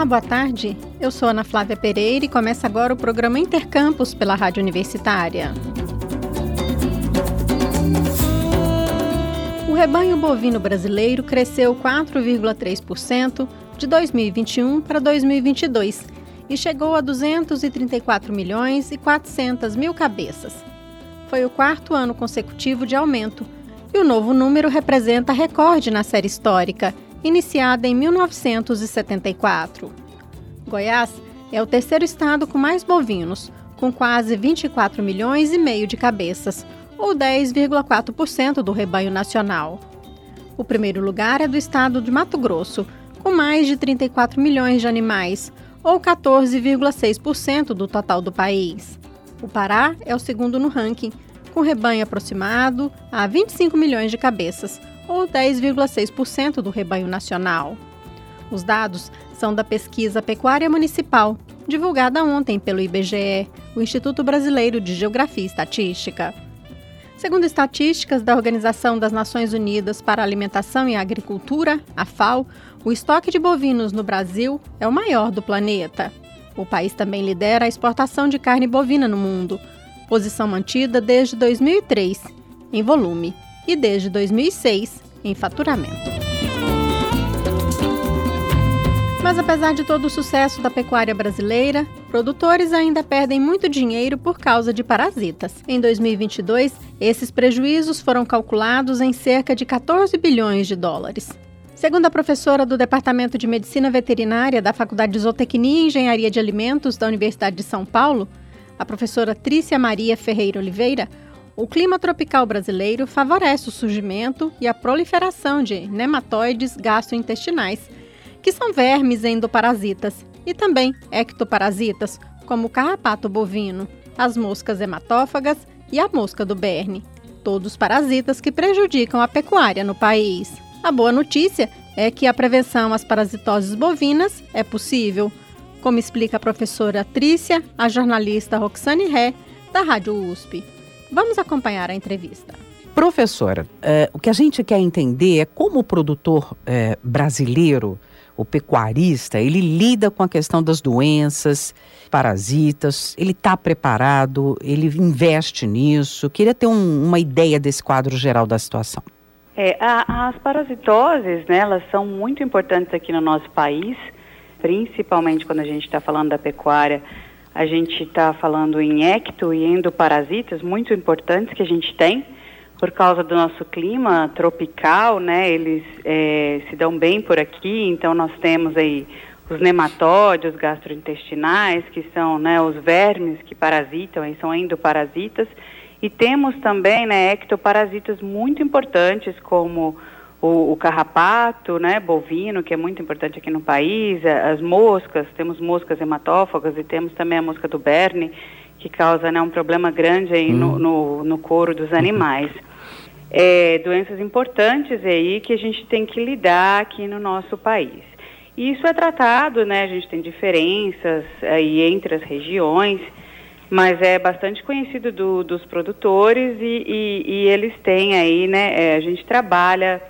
Olá, boa tarde. Eu sou Ana Flávia Pereira e começa agora o programa Intercampus pela Rádio Universitária. O rebanho bovino brasileiro cresceu 4,3% de 2021 para 2022 e chegou a 234 milhões e 400 mil cabeças. Foi o quarto ano consecutivo de aumento e o novo número representa recorde na série histórica, iniciada em 1974. Goiás é o terceiro estado com mais bovinos, com quase 24 milhões e meio de cabeças, ou 10,4% do rebanho nacional. O primeiro lugar é do estado de Mato Grosso, com mais de 34 milhões de animais, ou 14,6% do total do país. O Pará é o segundo no ranking, com rebanho aproximado a 25 milhões de cabeças, ou 10,6% do rebanho nacional. Os dados são da pesquisa Pecuária Municipal, divulgada ontem pelo IBGE, o Instituto Brasileiro de Geografia e Estatística. Segundo estatísticas da Organização das Nações Unidas para a Alimentação e Agricultura, a FAO, o estoque de bovinos no Brasil é o maior do planeta. O país também lidera a exportação de carne bovina no mundo, posição mantida desde 2003 em volume e desde 2006 em faturamento. Mas apesar de todo o sucesso da pecuária brasileira, produtores ainda perdem muito dinheiro por causa de parasitas. Em 2022, esses prejuízos foram calculados em cerca de 14 bilhões de dólares. Segundo a professora do Departamento de Medicina Veterinária da Faculdade de Zootecnia e Engenharia de Alimentos da Universidade de São Paulo, a professora Trícia Maria Ferreira Oliveira, o clima tropical brasileiro favorece o surgimento e a proliferação de nematóides gastrointestinais, que são vermes endoparasitas, e também ectoparasitas, como o carrapato bovino, as moscas hematófagas e a mosca do berne, todos parasitas que prejudicam a pecuária no país. A boa notícia é que a prevenção às parasitoses bovinas é possível, como explica a professora Trícia, a jornalista Roxane Ré, da Rádio USP. Vamos acompanhar a entrevista. Professora, é, o que a gente quer entender é como o produtor é, brasileiro, o pecuarista, ele lida com a questão das doenças, parasitas, ele está preparado, ele investe nisso. Queria ter um, uma ideia desse quadro geral da situação. É, a, as parasitoses, né, elas são muito importantes aqui no nosso país principalmente quando a gente está falando da pecuária, a gente está falando em ecto e endoparasitas muito importantes que a gente tem por causa do nosso clima tropical, né? Eles é, se dão bem por aqui, então nós temos aí os nematóides gastrointestinais, que são né, os vermes que parasitam, aí são endoparasitas, e temos também né, ectoparasitas muito importantes, como o, o, carrapato, né, bovino, que é muito importante aqui no país, as moscas, temos moscas hematófagas e temos também a mosca do berne, que causa né, um problema grande aí hum. no, no, no, couro dos animais. É, doenças importantes aí que a gente tem que lidar aqui no nosso país. E isso é tratado, né, a gente tem diferenças aí entre as regiões, mas é bastante conhecido do, dos produtores e, e, e, eles têm aí, né, é, a gente trabalha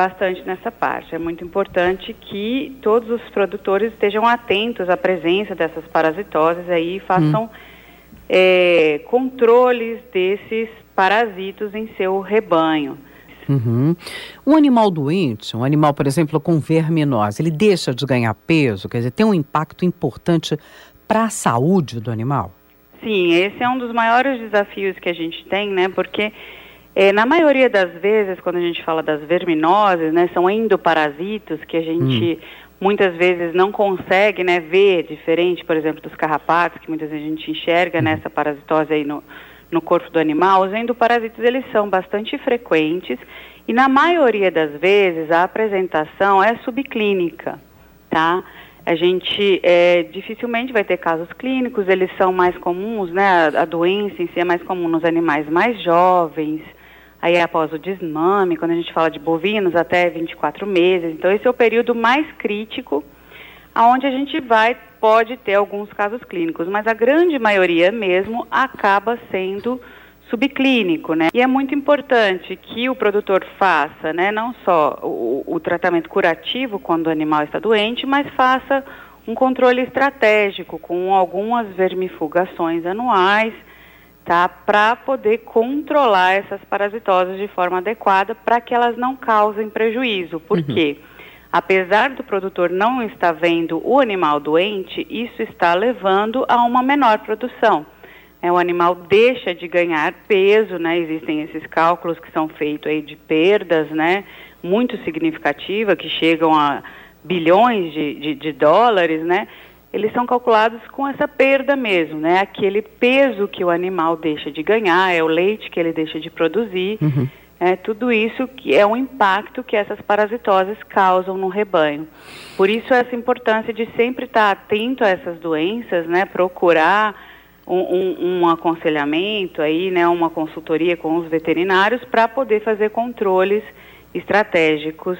bastante nessa parte. É muito importante que todos os produtores estejam atentos à presença dessas parasitoses aí e façam hum. é, controles desses parasitos em seu rebanho. Uhum. Um animal doente, um animal, por exemplo, com verminose, ele deixa de ganhar peso? Quer dizer, tem um impacto importante para a saúde do animal? Sim, esse é um dos maiores desafios que a gente tem, né? Porque é, na maioria das vezes, quando a gente fala das verminoses, né, são endoparasitos que a gente hum. muitas vezes não consegue né, ver diferente, por exemplo, dos carrapatos, que muitas vezes a gente enxerga hum. nessa parasitose aí no, no corpo do animal. Os endoparasitos, eles são bastante frequentes e na maioria das vezes a apresentação é subclínica, tá? A gente é, dificilmente vai ter casos clínicos, eles são mais comuns, né? A, a doença em si é mais comum nos animais mais jovens, aí após o desmame, quando a gente fala de bovinos, até 24 meses. Então, esse é o período mais crítico, aonde a gente vai, pode ter alguns casos clínicos, mas a grande maioria mesmo acaba sendo subclínico, né? E é muito importante que o produtor faça, né, não só o, o tratamento curativo quando o animal está doente, mas faça um controle estratégico com algumas vermifugações anuais, tá? Para poder controlar essas parasitoses de forma adequada para que elas não causem prejuízo. Por uhum. quê? Apesar do produtor não estar vendo o animal doente, isso está levando a uma menor produção. É, o animal deixa de ganhar peso, né? Existem esses cálculos que são feitos aí de perdas, né? Muito significativa, que chegam a bilhões de, de, de dólares, né? Eles são calculados com essa perda mesmo, né? Aquele peso que o animal deixa de ganhar, é o leite que ele deixa de produzir. Uhum. É, tudo isso que é um impacto que essas parasitoses causam no rebanho. Por isso essa importância de sempre estar atento a essas doenças, né? Procurar um, um, um aconselhamento aí, né? Uma consultoria com os veterinários para poder fazer controles estratégicos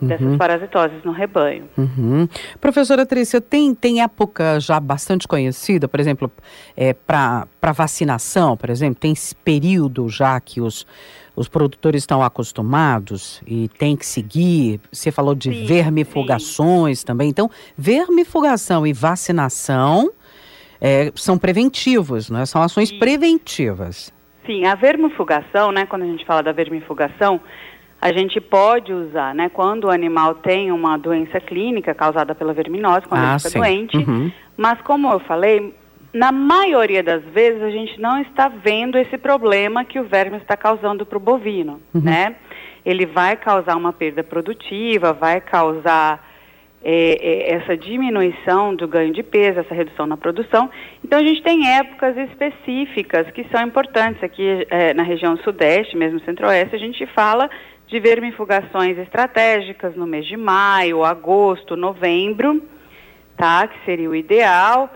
dessas uhum. parasitoses no rebanho. Uhum. Professora Trícia, tem, tem época já bastante conhecida, por exemplo, é, para vacinação, por exemplo, tem esse período já que os, os produtores estão acostumados e tem que seguir. Você falou de sim, vermifugações sim. também. Então, vermifugação e vacinação é, são preventivos, não é? São ações sim. preventivas. Sim, a vermifugação, né, quando a gente fala da vermifugação, a gente pode usar, né, quando o animal tem uma doença clínica causada pela verminose, quando ah, ele está doente. Uhum. Mas como eu falei, na maioria das vezes a gente não está vendo esse problema que o verme está causando para o bovino, uhum. né? Ele vai causar uma perda produtiva, vai causar é, é, essa diminuição do ganho de peso, essa redução na produção. Então a gente tem épocas específicas que são importantes aqui é, na região sudeste, mesmo centro-oeste, a gente fala de vermifugações estratégicas no mês de maio, agosto, novembro, tá? Que seria o ideal.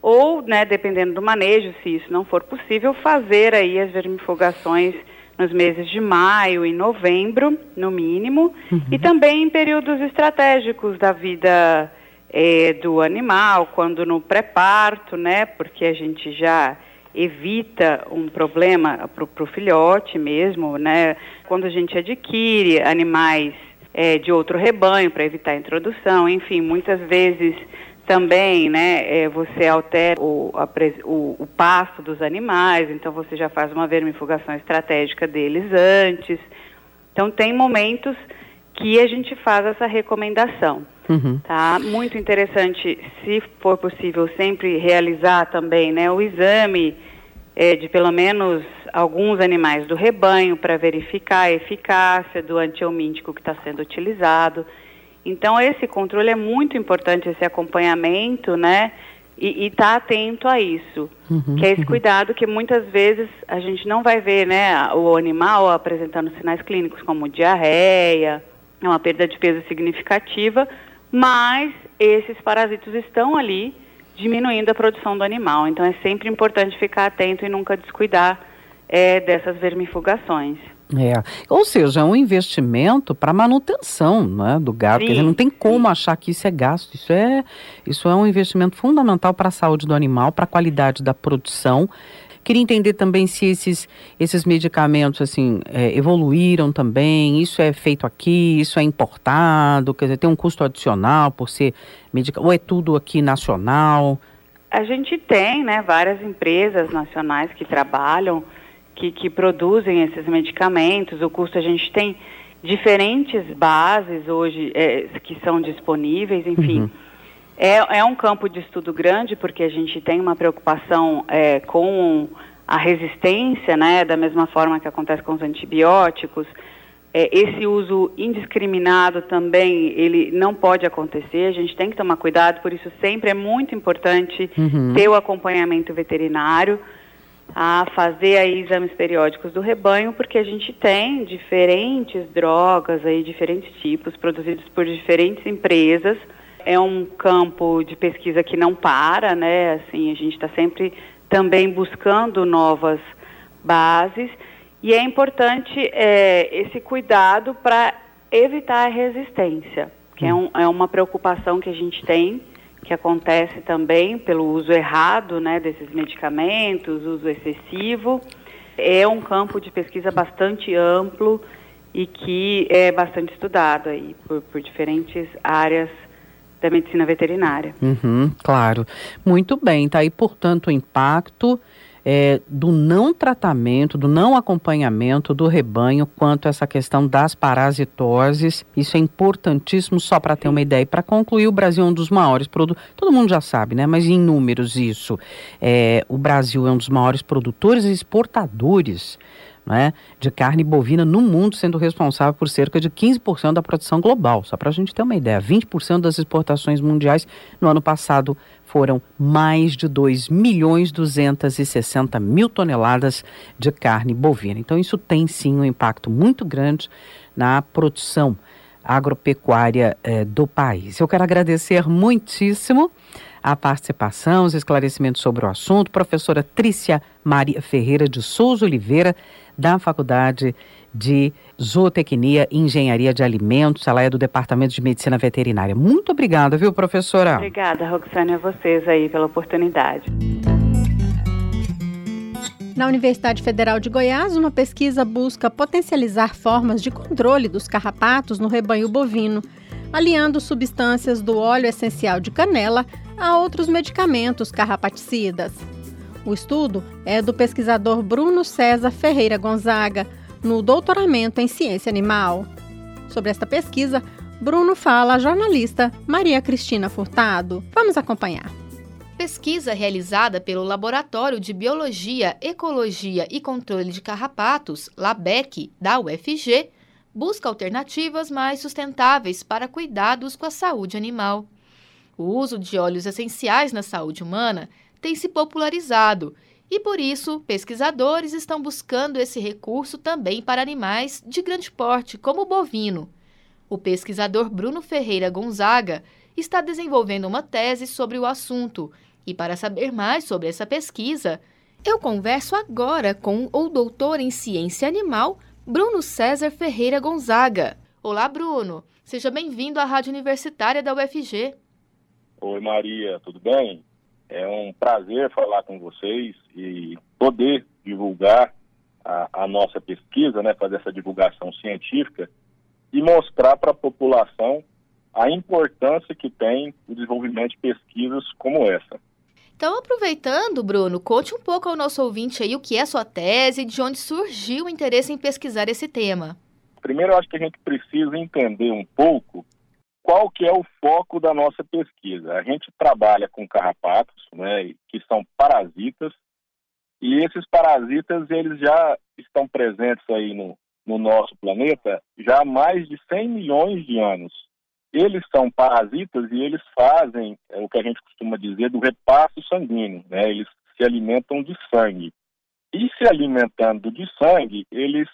Ou, né, dependendo do manejo, se isso não for possível, fazer aí as vermifugações nos meses de maio e novembro, no mínimo, uhum. e também em períodos estratégicos da vida é, do animal, quando no pré-parto, né, porque a gente já evita um problema para o filhote mesmo, né? Quando a gente adquire animais é, de outro rebanho para evitar a introdução, enfim, muitas vezes também, né, é, você altera o, a, o, o pasto dos animais, então você já faz uma vermifugação estratégica deles antes. Então tem momentos que a gente faz essa recomendação. Uhum. Tá? Muito interessante, se for possível, sempre realizar também né, o exame é, de pelo menos alguns animais do rebanho para verificar a eficácia do antihelmíntico que está sendo utilizado. Então, esse controle é muito importante, esse acompanhamento, né? E estar tá atento a isso. Uhum, que é esse uhum. cuidado que muitas vezes a gente não vai ver, né? O animal apresentando sinais clínicos como diarreia, uma perda de peso significativa, mas esses parasitos estão ali diminuindo a produção do animal. Então é sempre importante ficar atento e nunca descuidar é, dessas vermifugações. É, ou seja, é um investimento para manutenção né, do gado. Sim, Quer dizer, não tem como sim. achar que isso é gasto. Isso é, isso é um investimento fundamental para a saúde do animal, para a qualidade da produção. Queria entender também se esses, esses medicamentos assim é, evoluíram também. Isso é feito aqui, isso é importado, quer dizer, tem um custo adicional por ser medicamento, ou é tudo aqui nacional? A gente tem, né, várias empresas nacionais que trabalham, que, que produzem esses medicamentos. O custo a gente tem diferentes bases hoje é, que são disponíveis, enfim. Uhum. É, é um campo de estudo grande, porque a gente tem uma preocupação é, com a resistência, né, da mesma forma que acontece com os antibióticos. É, esse uso indiscriminado também, ele não pode acontecer, a gente tem que tomar cuidado, por isso sempre é muito importante uhum. ter o acompanhamento veterinário, a fazer aí exames periódicos do rebanho, porque a gente tem diferentes drogas aí, diferentes tipos, produzidos por diferentes empresas, é um campo de pesquisa que não para, né? Assim, a gente está sempre também buscando novas bases e é importante é, esse cuidado para evitar a resistência, que é, um, é uma preocupação que a gente tem, que acontece também pelo uso errado, né, desses medicamentos, uso excessivo. É um campo de pesquisa bastante amplo e que é bastante estudado aí por, por diferentes áreas da medicina veterinária. Uhum, claro. Muito bem, tá aí, portanto, o impacto é, do não tratamento, do não acompanhamento do rebanho quanto a essa questão das parasitoses. Isso é importantíssimo só para ter uma ideia. Para concluir, o Brasil é um dos maiores produtores, todo mundo já sabe, né? Mas em números isso. É, o Brasil é um dos maiores produtores e exportadores né, de carne bovina no mundo, sendo responsável por cerca de 15% da produção global. Só para a gente ter uma ideia, 20% das exportações mundiais no ano passado foram mais de 2 milhões 260 mil toneladas de carne bovina. Então isso tem sim um impacto muito grande na produção agropecuária eh, do país. Eu quero agradecer muitíssimo a participação, os esclarecimentos sobre o assunto. Professora Trícia Maria Ferreira de Souza Oliveira, da Faculdade de Zootecnia e Engenharia de Alimentos. Ela é do Departamento de Medicina Veterinária. Muito obrigada, viu, professora? Obrigada, Roxane, a vocês aí pela oportunidade. Na Universidade Federal de Goiás, uma pesquisa busca potencializar formas de controle dos carrapatos no rebanho bovino, aliando substâncias do óleo essencial de canela a outros medicamentos carrapaticidas. O estudo é do pesquisador Bruno César Ferreira Gonzaga, no doutoramento em ciência animal. Sobre esta pesquisa, Bruno fala a jornalista Maria Cristina Furtado. Vamos acompanhar. Pesquisa realizada pelo Laboratório de Biologia, Ecologia e Controle de Carrapatos, LABEC, da UFG, busca alternativas mais sustentáveis para cuidados com a saúde animal. O uso de óleos essenciais na saúde humana tem se popularizado e, por isso, pesquisadores estão buscando esse recurso também para animais de grande porte, como o bovino. O pesquisador Bruno Ferreira Gonzaga está desenvolvendo uma tese sobre o assunto e, para saber mais sobre essa pesquisa, eu converso agora com o doutor em ciência animal, Bruno César Ferreira Gonzaga. Olá, Bruno. Seja bem-vindo à Rádio Universitária da UFG. Oi, Maria, tudo bem? É um prazer falar com vocês e poder divulgar a, a nossa pesquisa, né, fazer essa divulgação científica e mostrar para a população a importância que tem o desenvolvimento de pesquisas como essa. Então, aproveitando, Bruno, conte um pouco ao nosso ouvinte aí o que é sua tese e de onde surgiu o interesse em pesquisar esse tema. Primeiro, eu acho que a gente precisa entender um pouco qual que é o foco da nossa pesquisa? A gente trabalha com carrapatos, né, que são parasitas, e esses parasitas eles já estão presentes aí no, no nosso planeta já há mais de 100 milhões de anos. Eles são parasitas e eles fazem é, o que a gente costuma dizer do repasso sanguíneo, né? Eles se alimentam de sangue. E se alimentando de sangue, eles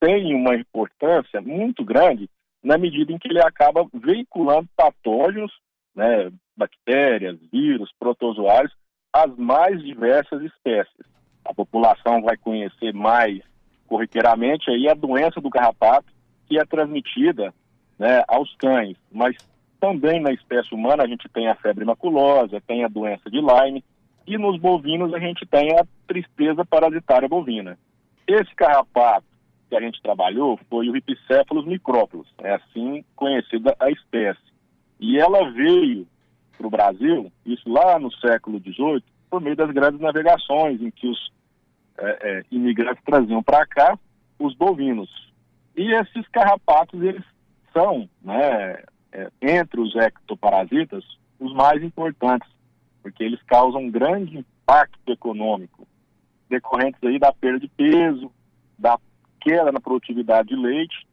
têm uma importância muito grande na medida em que ele acaba veiculando patógenos, né, bactérias, vírus, protozoários, às mais diversas espécies. A população vai conhecer mais corriqueiramente aí a doença do carrapato, que é transmitida né, aos cães, mas também na espécie humana a gente tem a febre maculosa, tem a doença de Lyme, e nos bovinos a gente tem a tristeza parasitária bovina. Esse carrapato que a gente trabalhou foi o Ripicéfalos micrópolis, é assim conhecida a espécie. E ela veio para o Brasil, isso lá no século XVIII, por meio das grandes navegações, em que os é, é, imigrantes traziam para cá os bovinos. E esses carrapatos, eles são, né, é, entre os ectoparasitas, os mais importantes, porque eles causam um grande impacto econômico, decorrentes aí da perda de peso, da queda na produtividade de leite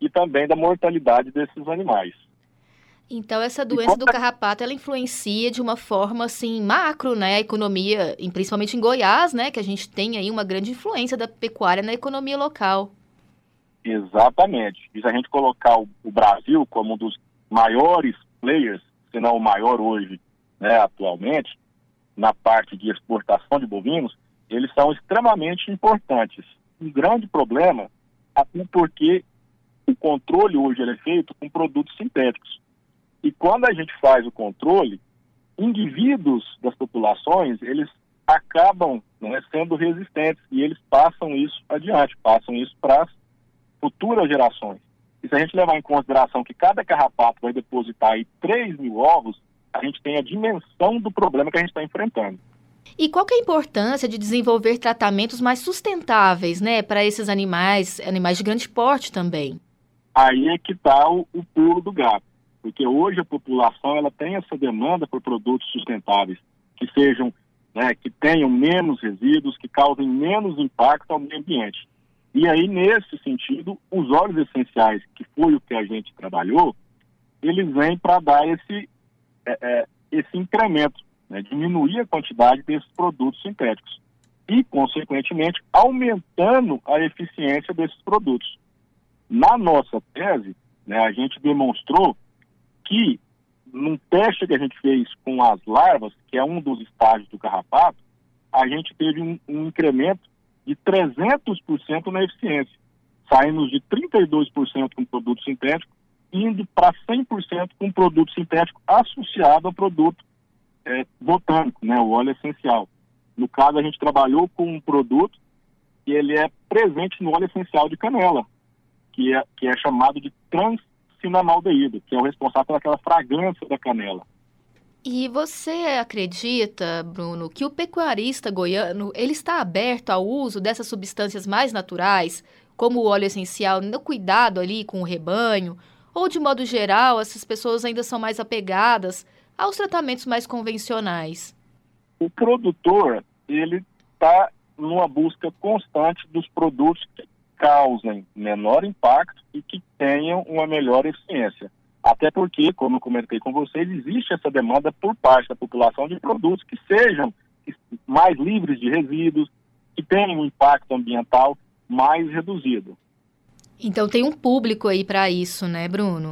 e também da mortalidade desses animais. Então essa doença do carrapato ela influencia de uma forma assim macro, né, a economia, principalmente em Goiás, né, que a gente tem aí uma grande influência da pecuária na economia local. Exatamente. E se a gente colocar o, Brasil como um dos maiores players, se não o maior hoje, né, atualmente, na parte de exportação de bovinos, eles são extremamente importantes um grande problema, até porque o controle hoje é feito com produtos sintéticos. E quando a gente faz o controle, indivíduos das populações, eles acabam né, sendo resistentes e eles passam isso adiante, passam isso para as futuras gerações. E se a gente levar em consideração que cada carrapato vai depositar aí 3 mil ovos, a gente tem a dimensão do problema que a gente está enfrentando. E qual que é a importância de desenvolver tratamentos mais sustentáveis, né, para esses animais, animais de grande porte também? Aí é que está o, o pulo do gato, porque hoje a população ela tem essa demanda por produtos sustentáveis que sejam, né, que tenham menos resíduos, que causem menos impacto ao meio ambiente. E aí nesse sentido, os óleos essenciais, que foi o que a gente trabalhou, eles vêm para dar esse é, é, esse incremento né, diminuir a quantidade desses produtos sintéticos e, consequentemente, aumentando a eficiência desses produtos. Na nossa tese, né, a gente demonstrou que, num teste que a gente fez com as larvas, que é um dos estágios do carrapato, a gente teve um, um incremento de 300% na eficiência. Saímos de 32% com produto sintético, indo para 100% com produto sintético associado ao produto é, botânico, né, o óleo essencial. No caso, a gente trabalhou com um produto que ele é presente no óleo essencial de canela, que é, que é chamado de transcinamaldeído, que é o responsável pelaquela fragrância da canela. E você acredita, Bruno, que o pecuarista goiano ele está aberto ao uso dessas substâncias mais naturais, como o óleo essencial, no cuidado ali com o rebanho, ou de modo geral essas pessoas ainda são mais apegadas aos tratamentos mais convencionais? O produtor, ele está numa busca constante dos produtos que causem menor impacto e que tenham uma melhor eficiência. Até porque, como eu comentei com vocês, existe essa demanda por parte da população de produtos que sejam mais livres de resíduos, que tenham um impacto ambiental mais reduzido. Então tem um público aí para isso, né, Bruno?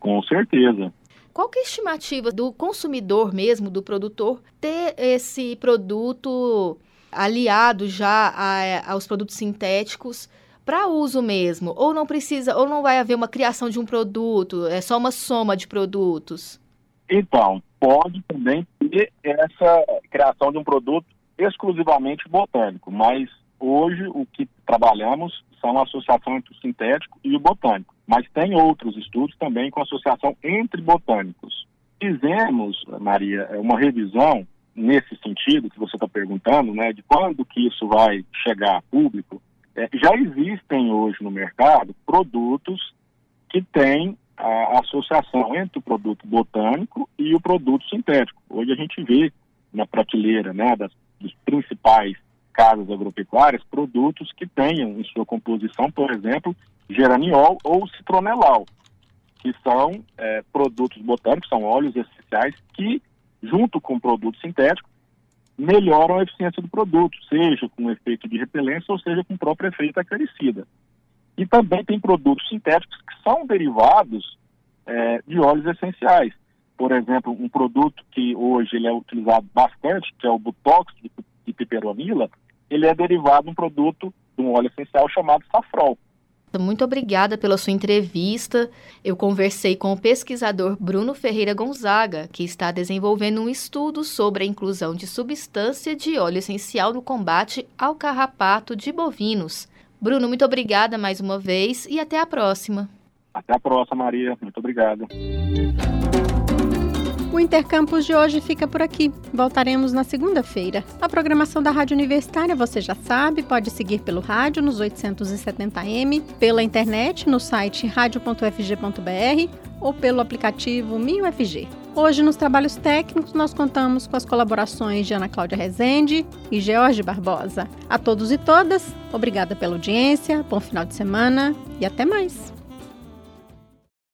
Com certeza. Qual que é a estimativa do consumidor mesmo, do produtor, ter esse produto aliado já a, aos produtos sintéticos para uso mesmo? Ou não precisa, ou não vai haver uma criação de um produto, é só uma soma de produtos? Então, pode também ter essa criação de um produto exclusivamente botânico, mas hoje o que trabalhamos são a associação entre o sintético e o botânico. Mas tem outros estudos também com associação entre botânicos. Fizemos, Maria, uma revisão nesse sentido que você está perguntando, né, de quando que isso vai chegar a público. É, já existem hoje no mercado produtos que têm a associação entre o produto botânico e o produto sintético. Hoje a gente vê na prateleira né, das, dos principais casas agropecuárias produtos que tenham em sua composição, por exemplo, geraniol ou citronelal, que são é, produtos botânicos, são óleos essenciais que, junto com produtos sintéticos, melhoram a eficiência do produto, seja com efeito de repelência ou seja com o próprio efeito acaricida. E também tem produtos sintéticos que são derivados é, de óleos essenciais. Por exemplo, um produto que hoje ele é utilizado bastante, que é o Butox de, de piperonila, ele é derivado de um produto, de um óleo essencial chamado safrol. Muito obrigada pela sua entrevista. Eu conversei com o pesquisador Bruno Ferreira Gonzaga, que está desenvolvendo um estudo sobre a inclusão de substância de óleo essencial no combate ao carrapato de bovinos. Bruno, muito obrigada mais uma vez e até a próxima. Até a próxima, Maria. Muito obrigado. O Intercampus de hoje fica por aqui. Voltaremos na segunda-feira. A programação da Rádio Universitária, você já sabe, pode seguir pelo rádio nos 870m, pela internet no site radio.fg.br ou pelo aplicativo MinUFG. Hoje, nos trabalhos técnicos, nós contamos com as colaborações de Ana Cláudia Rezende e George Barbosa. A todos e todas, obrigada pela audiência, bom final de semana e até mais.